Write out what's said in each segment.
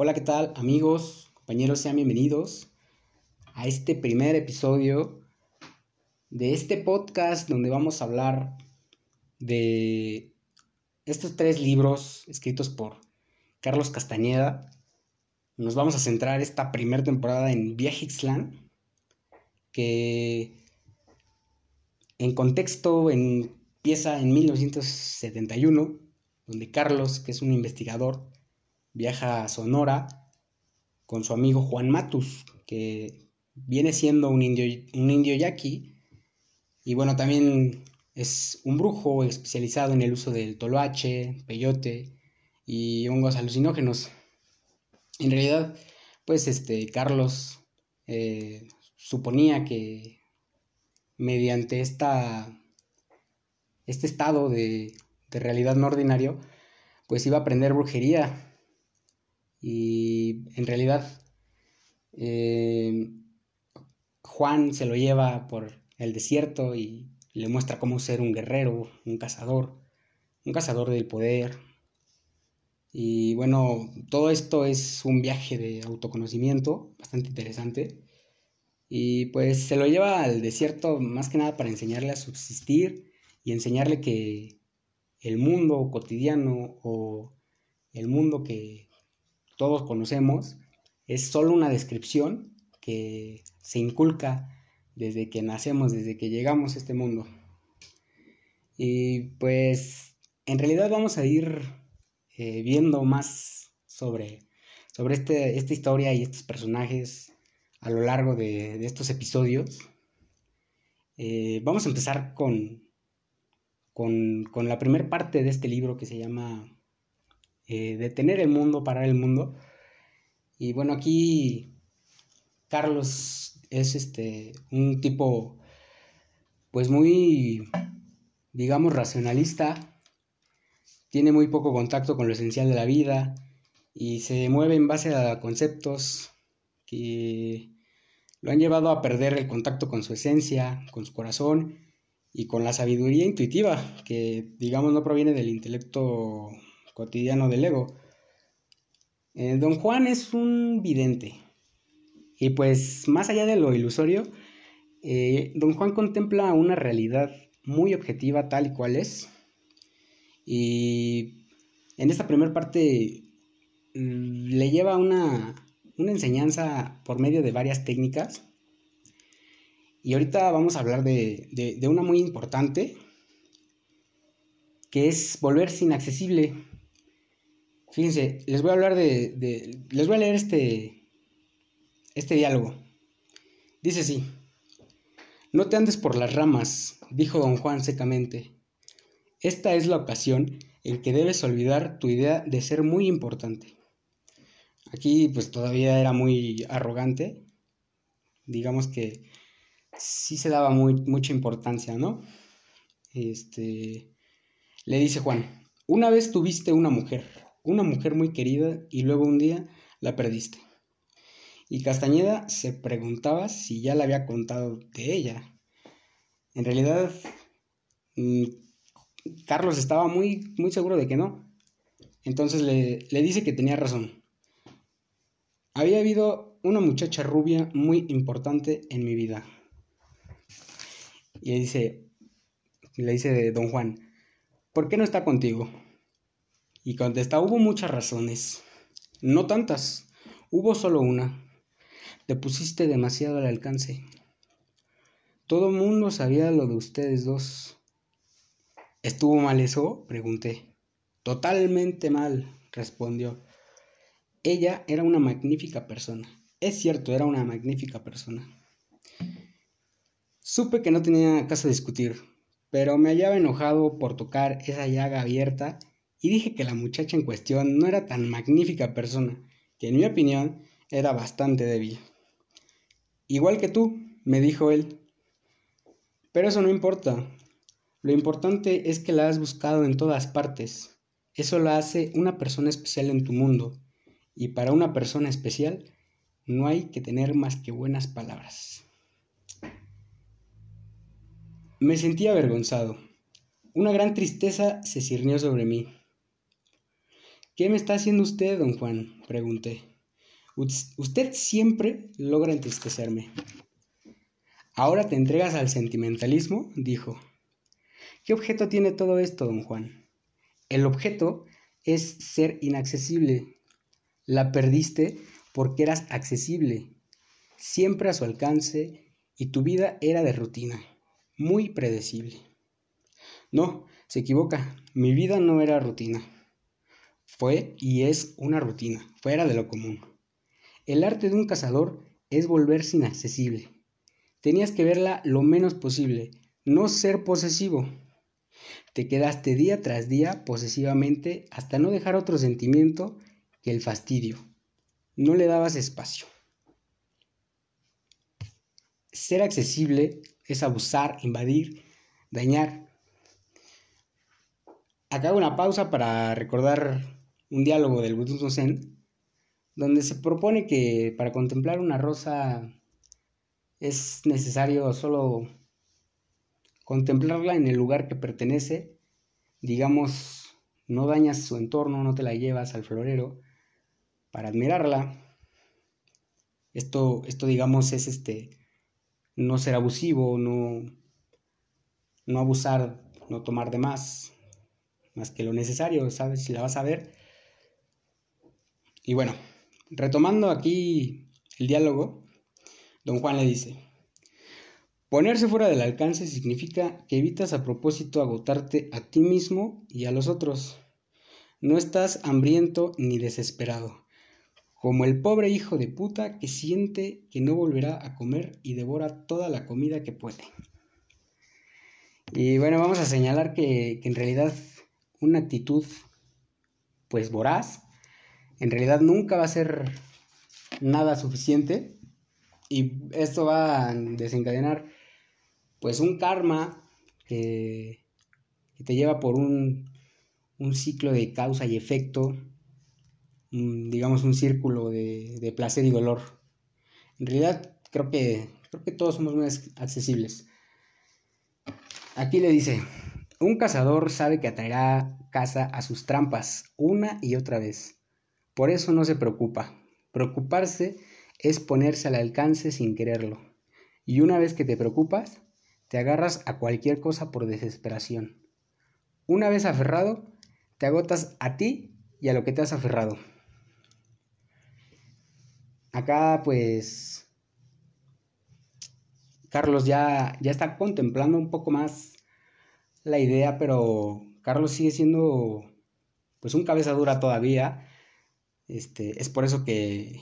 Hola, ¿qué tal amigos, compañeros? Sean bienvenidos a este primer episodio de este podcast donde vamos a hablar de estos tres libros escritos por Carlos Castañeda. Nos vamos a centrar esta primera temporada en Viaje Ixtlán, que en contexto empieza en 1971, donde Carlos, que es un investigador, viaja a Sonora con su amigo Juan Matus, que viene siendo un indio, un indio yaqui, y bueno, también es un brujo especializado en el uso del toloache, peyote y hongos alucinógenos. En realidad, pues este Carlos eh, suponía que mediante esta, este estado de, de realidad no ordinario, pues iba a aprender brujería y en realidad eh, Juan se lo lleva por el desierto y le muestra cómo ser un guerrero, un cazador, un cazador del poder. Y bueno, todo esto es un viaje de autoconocimiento bastante interesante. Y pues se lo lleva al desierto más que nada para enseñarle a subsistir y enseñarle que el mundo cotidiano o el mundo que todos conocemos, es solo una descripción que se inculca desde que nacemos, desde que llegamos a este mundo. Y pues en realidad vamos a ir eh, viendo más sobre, sobre este, esta historia y estos personajes a lo largo de, estos episodios. Eh, vamos a empezar con, con, con la primera parte de este libro que se llama eh, detener el mundo, parar el mundo. Y bueno, aquí Carlos es este un tipo pues muy digamos racionalista, tiene muy poco contacto con lo esencial de la vida y se mueve en base a conceptos que lo han llevado a perder el contacto con su esencia, con su corazón y con la sabiduría intuitiva, que digamos no proviene del intelecto cotidiano del ego. Eh, don Juan es un vidente. Y pues más allá de lo ilusorio, eh, don Juan contempla una realidad muy objetiva tal y cual es. Y en esta primera parte mm, le lleva una, una enseñanza por medio de varias técnicas. Y ahorita vamos a hablar de, de, una muy importante, que es volverse inaccesible. Fíjense, les voy a hablar de, les voy a leer este, este diálogo. Dice así, no te andes por las ramas, dijo don Juan secamente. Esta es la ocasión en que debes olvidar tu idea de ser muy importante. Aquí pues todavía era muy arrogante. Digamos que sí se daba muy, mucha importancia, ¿no? Este, le dice Juan, una vez tuviste una mujer, una mujer muy querida y luego un día la perdiste. Y Castañeda se preguntaba si ya le había contado de ella. En realidad, mm, Carlos estaba muy, muy seguro de que no. Entonces le, le dice que tenía razón. Había habido una muchacha rubia muy importante en mi vida. Y le dice, le dice don Juan, ¿por qué no está contigo? Y contesta, hubo muchas razones. No tantas, hubo solo una. Te pusiste demasiado al alcance. Todo el mundo sabía lo de ustedes dos. ¿Estuvo mal eso? pregunté. Totalmente mal, respondió. Ella era una magnífica persona. Es cierto, era una magnífica persona. Supe que no tenía caso discutir, pero me hallaba enojado por tocar esa llaga abierta y dije que la muchacha en cuestión no era tan magnífica persona, que en mi opinión era bastante débil. Igual que tú, me dijo él. Pero eso no importa. Lo importante es que la has buscado en todas partes. Eso la hace una persona especial en tu mundo. Y para una persona especial no hay que tener más que buenas palabras. Me sentí avergonzado. Una gran tristeza se cirnió sobre mí. ¿Qué me está haciendo usted, don Juan? pregunté. Usted siempre logra entristecerme. Ahora te entregas al sentimentalismo, dijo. ¿Qué objeto tiene todo esto, don Juan? El objeto es ser inaccesible. La perdiste porque eras accesible, siempre a su alcance, y tu vida era de rutina, muy predecible. No, se equivoca, mi vida no era rutina. Fue y es una rutina, fuera de lo común. El arte de un cazador es volverse inaccesible. Tenías que verla lo menos posible, no ser posesivo. Te quedaste día tras día posesivamente hasta no dejar otro sentimiento que el fastidio. No le dabas espacio. Ser accesible es abusar, invadir, dañar. Acá una pausa para recordar un diálogo del budismo zen, donde se propone que para contemplar una rosa es necesario solo contemplarla en el lugar que pertenece, digamos, no dañas su entorno, no te la llevas al florero para admirarla. Esto, esto digamos, es este, no ser abusivo, no, no abusar, no tomar de más, más que lo necesario, ¿sabes? Si la vas a ver. Y bueno, retomando aquí el diálogo, Don Juan le dice, ponerse fuera del alcance significa que evitas a propósito agotarte a ti mismo y a los otros. No estás hambriento ni desesperado, como el pobre hijo de puta que siente que no volverá a comer y devora toda la comida que puede. Y bueno, vamos a señalar que, que en realidad una actitud pues voraz, en realidad nunca va a ser nada suficiente y esto va a desencadenar pues un karma que, te lleva por un, un, ciclo de causa y efecto, digamos un círculo de, de, placer y dolor. En realidad creo que, creo que todos somos muy accesibles. Aquí le dice, un cazador sabe que atraerá caza a sus trampas una y otra vez. Por eso no se preocupa. Preocuparse es ponerse al alcance sin quererlo. Y una vez que te preocupas, te agarras a cualquier cosa por desesperación. Una vez aferrado, te agotas a ti y a lo que te has aferrado. Acá pues Carlos ya, ya está contemplando un poco más la idea, pero Carlos sigue siendo pues un cabeza dura todavía. Este, es por eso que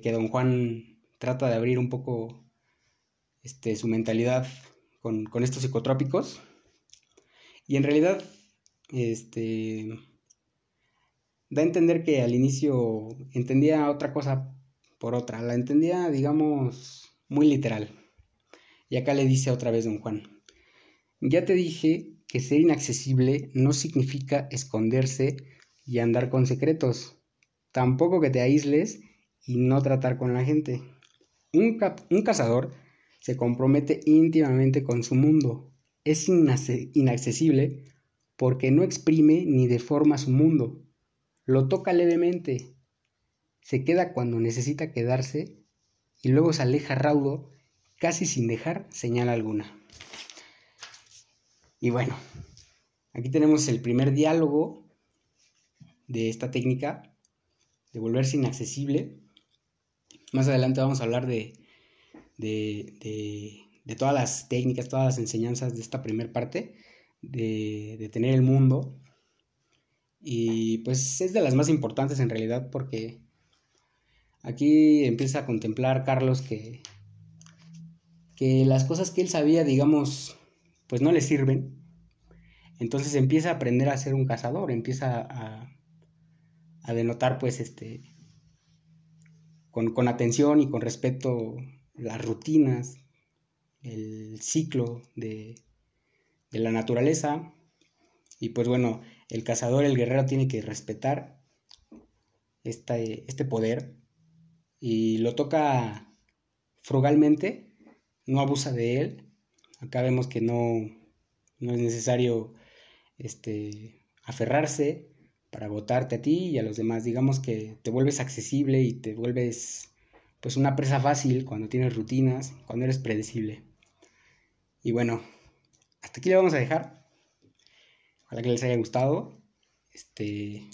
que, don Juan trata de abrir un poco este, su mentalidad con, estos psicotrópicos. Y en realidad, este, da a entender que al inicio entendía otra cosa por otra, la entendía, digamos, muy literal. Y acá le dice otra vez don Juan, ya te dije que ser inaccesible no significa esconderse y andar con secretos, tampoco que te aísles y no tratar con la gente. Un, cazador se compromete íntimamente con su mundo. Es inaccesible porque no exprime ni deforma su mundo. Lo toca levemente. Se queda cuando necesita quedarse y luego se aleja raudo, casi sin dejar señal alguna. Y bueno, aquí tenemos el primer diálogo de esta técnica de volverse inaccesible más adelante vamos a hablar de, de, todas las técnicas, todas las enseñanzas de esta primera parte, de, tener el mundo. Y pues es de las más importantes en realidad porque aquí empieza a contemplar Carlos que, que las cosas que él sabía, digamos, pues no le sirven. Entonces empieza a aprender a ser un cazador, empieza a, a denotar pues este con, atención y con respeto las rutinas, el ciclo de, la naturaleza. Y pues bueno, el cazador, el guerrero tiene que respetar este, este poder y lo toca frugalmente, no abusa de él. Acá vemos que no, no es necesario este, aferrarse para agotarte a ti y a los demás. Digamos que te vuelves accesible y te vuelves pues una presa fácil cuando tienes rutinas, cuando eres predecible. Y bueno, hasta aquí le vamos a dejar. Ojalá que les haya gustado. Este,